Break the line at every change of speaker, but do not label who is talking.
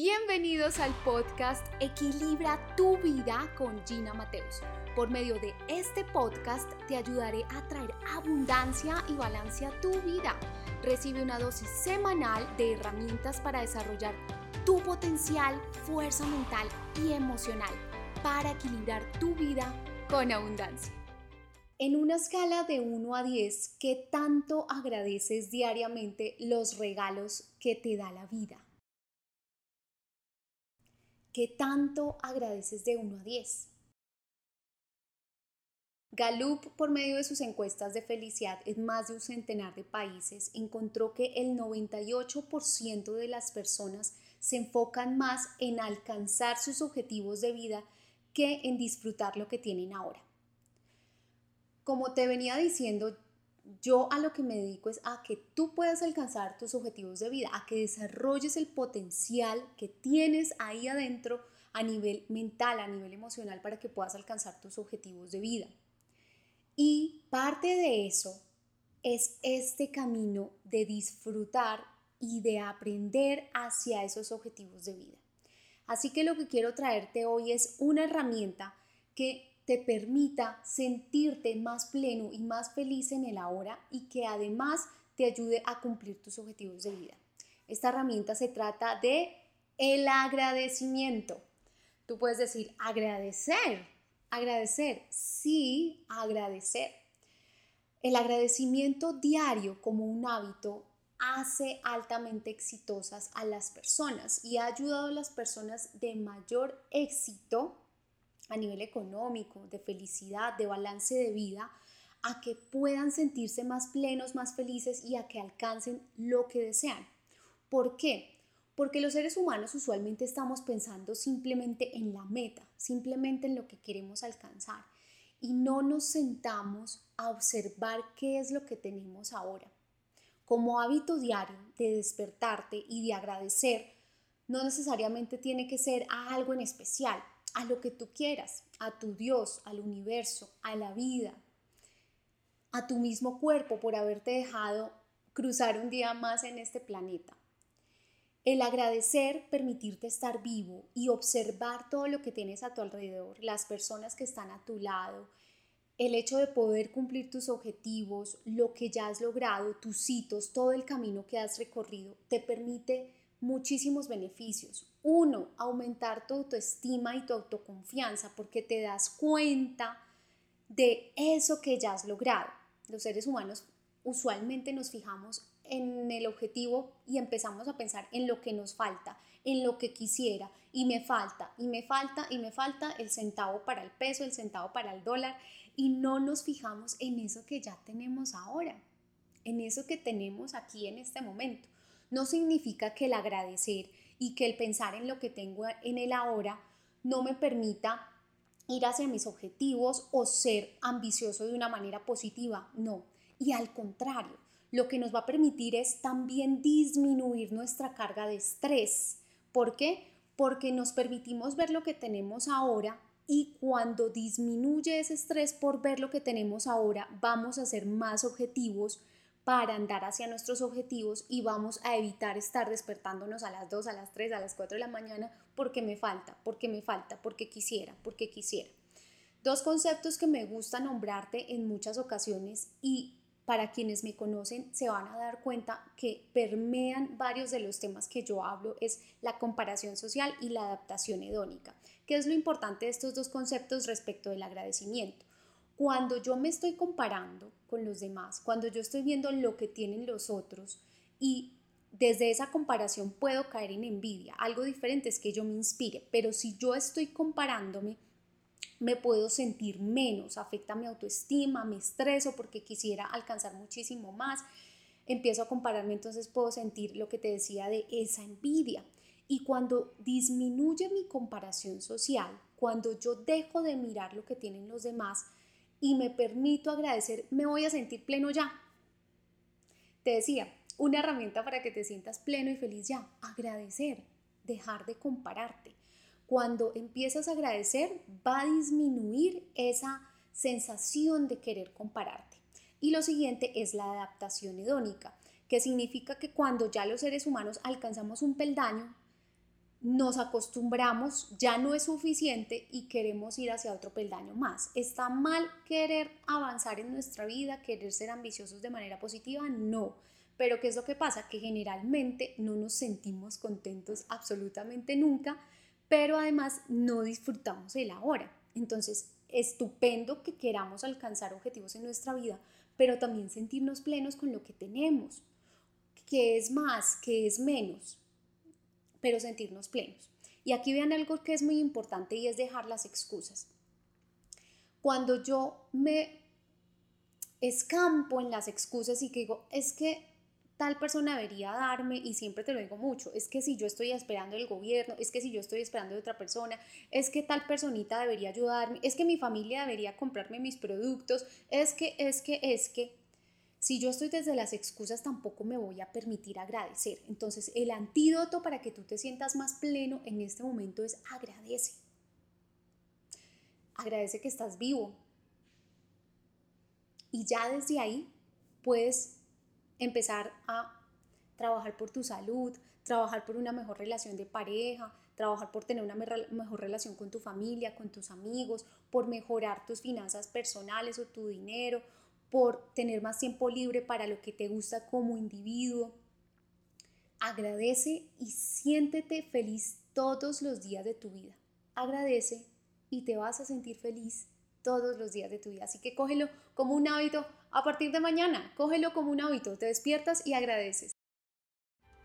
Bienvenidos al podcast Equilibra tu vida con Gina Mateus. Por medio de este podcast te ayudaré a traer abundancia y balance a tu vida. Recibe una dosis semanal de herramientas para desarrollar tu potencial, fuerza mental y emocional para equilibrar tu vida con abundancia. En una escala de 1 a 10, ¿qué tanto agradeces diariamente los regalos que te da la vida? ¿Qué tanto agradeces de 1 a 10? Gallup, por medio de sus encuestas de felicidad en más de un centenar de países, encontró que el 98% de las personas se enfocan más en alcanzar sus objetivos de vida que en disfrutar lo que tienen ahora. Como te venía diciendo, yo a lo que me dedico es a que tú puedas alcanzar tus objetivos de vida, a que desarrolles el potencial que tienes ahí adentro a nivel mental, a nivel emocional, para que puedas alcanzar tus objetivos de vida. Y parte de eso es este camino de disfrutar y de aprender hacia esos objetivos de vida. Así que lo que quiero traerte hoy es una herramienta que te permita sentirte más pleno y más feliz en el ahora y que además te ayude a cumplir tus objetivos de vida. Esta herramienta se trata de el agradecimiento. Tú puedes decir agradecer, agradecer, sí, agradecer. El agradecimiento diario como un hábito hace altamente exitosas a las personas y ha ayudado a las personas de mayor éxito a nivel económico, de felicidad, de balance de vida, a que puedan sentirse más plenos, más felices y a que alcancen lo que desean. ¿Por qué? Porque los seres humanos usualmente estamos pensando simplemente en la meta, simplemente en lo que queremos alcanzar y no nos sentamos a observar qué es lo que tenemos ahora. Como hábito diario de despertarte y de agradecer, no necesariamente tiene que ser algo en especial, a lo que tú quieras, a tu Dios, al universo, a la vida, a tu mismo cuerpo por haberte dejado cruzar un día más en este planeta. El agradecer, permitirte estar vivo y observar todo lo que tienes a tu alrededor, las personas que están a tu lado, el hecho de poder cumplir tus objetivos, lo que ya has logrado, tus hitos, todo el camino que has recorrido, te permite muchísimos beneficios. Uno, aumentar tu autoestima y tu autoconfianza porque te das cuenta de eso que ya has logrado. Los seres humanos usualmente nos fijamos en el objetivo y empezamos a pensar en lo que nos falta, en lo que quisiera y me falta y me falta y me falta el centavo para el peso, el centavo para el dólar y no nos fijamos en eso que ya tenemos ahora, en eso que tenemos aquí en este momento. No significa que el agradecer y que el pensar en lo que tengo en el ahora no me permita ir hacia mis objetivos o ser ambicioso de una manera positiva, no. Y al contrario, lo que nos va a permitir es también disminuir nuestra carga de estrés. ¿Por qué? Porque nos permitimos ver lo que tenemos ahora y cuando disminuye ese estrés por ver lo que tenemos ahora, vamos a ser más objetivos, para andar hacia nuestros objetivos y vamos a evitar estar despertándonos a las 2, a las 3, a las 4 de la mañana porque me falta, porque me falta, porque quisiera, porque quisiera. Dos conceptos que me gusta nombrarte en muchas ocasiones y para quienes me conocen se van a dar cuenta que permean varios de los temas que yo hablo es la comparación social y la adaptación hedónica. ¿Qué es lo importante de estos dos conceptos respecto del agradecimiento? Cuando yo me estoy comparando con los demás, cuando yo estoy viendo lo que tienen los otros y desde esa comparación puedo caer en envidia. Algo diferente es que yo me inspire, pero si yo estoy comparándome, me puedo sentir menos, afecta mi autoestima, me estreso porque quisiera alcanzar muchísimo más. Empiezo a compararme, entonces puedo sentir lo que te decía de esa envidia. Y cuando disminuye mi comparación social, cuando yo dejo de mirar lo que tienen los demás, y me permito agradecer, me voy a sentir pleno ya. Te decía, una herramienta para que te sientas pleno y feliz ya, agradecer, dejar de compararte. Cuando empiezas a agradecer, va a disminuir esa sensación de querer compararte. Y lo siguiente es la adaptación hedónica, que significa que cuando ya los seres humanos alcanzamos un peldaño, nos acostumbramos, ya no es suficiente y queremos ir hacia otro peldaño más. ¿Está mal querer avanzar en nuestra vida, querer ser ambiciosos de manera positiva? No. Pero ¿qué es lo que pasa? Que generalmente no nos sentimos contentos absolutamente nunca, pero además no disfrutamos el ahora. Entonces, estupendo que queramos alcanzar objetivos en nuestra vida, pero también sentirnos plenos con lo que tenemos. ¿Qué es más? ¿Qué es menos? Pero sentirnos plenos. Y aquí vean algo que es muy importante y es dejar las excusas. Cuando yo me escampo en las excusas y que digo, es que tal persona debería darme, y siempre te lo digo mucho, es que si yo estoy esperando el gobierno, es que si yo estoy esperando de otra persona, es que tal personita debería ayudarme, es que mi familia debería comprarme mis productos, es que, es que, es que, si yo estoy desde las excusas, tampoco me voy a permitir agradecer. Entonces, el antídoto para que tú te sientas más pleno en este momento es agradece. Agradece que estás vivo. Y ya desde ahí puedes empezar a trabajar por tu salud, trabajar por una mejor relación de pareja, trabajar por tener una mejor relación con tu familia, con tus amigos, por mejorar tus finanzas personales o tu dinero, por tener más tiempo libre para lo que te gusta como individuo. Agradece y siéntete feliz todos los días de tu vida. Agradece y te vas a sentir feliz todos los días de tu vida. Así que cógelo como un hábito a partir de mañana. Cógelo como un hábito. Te despiertas y agradeces.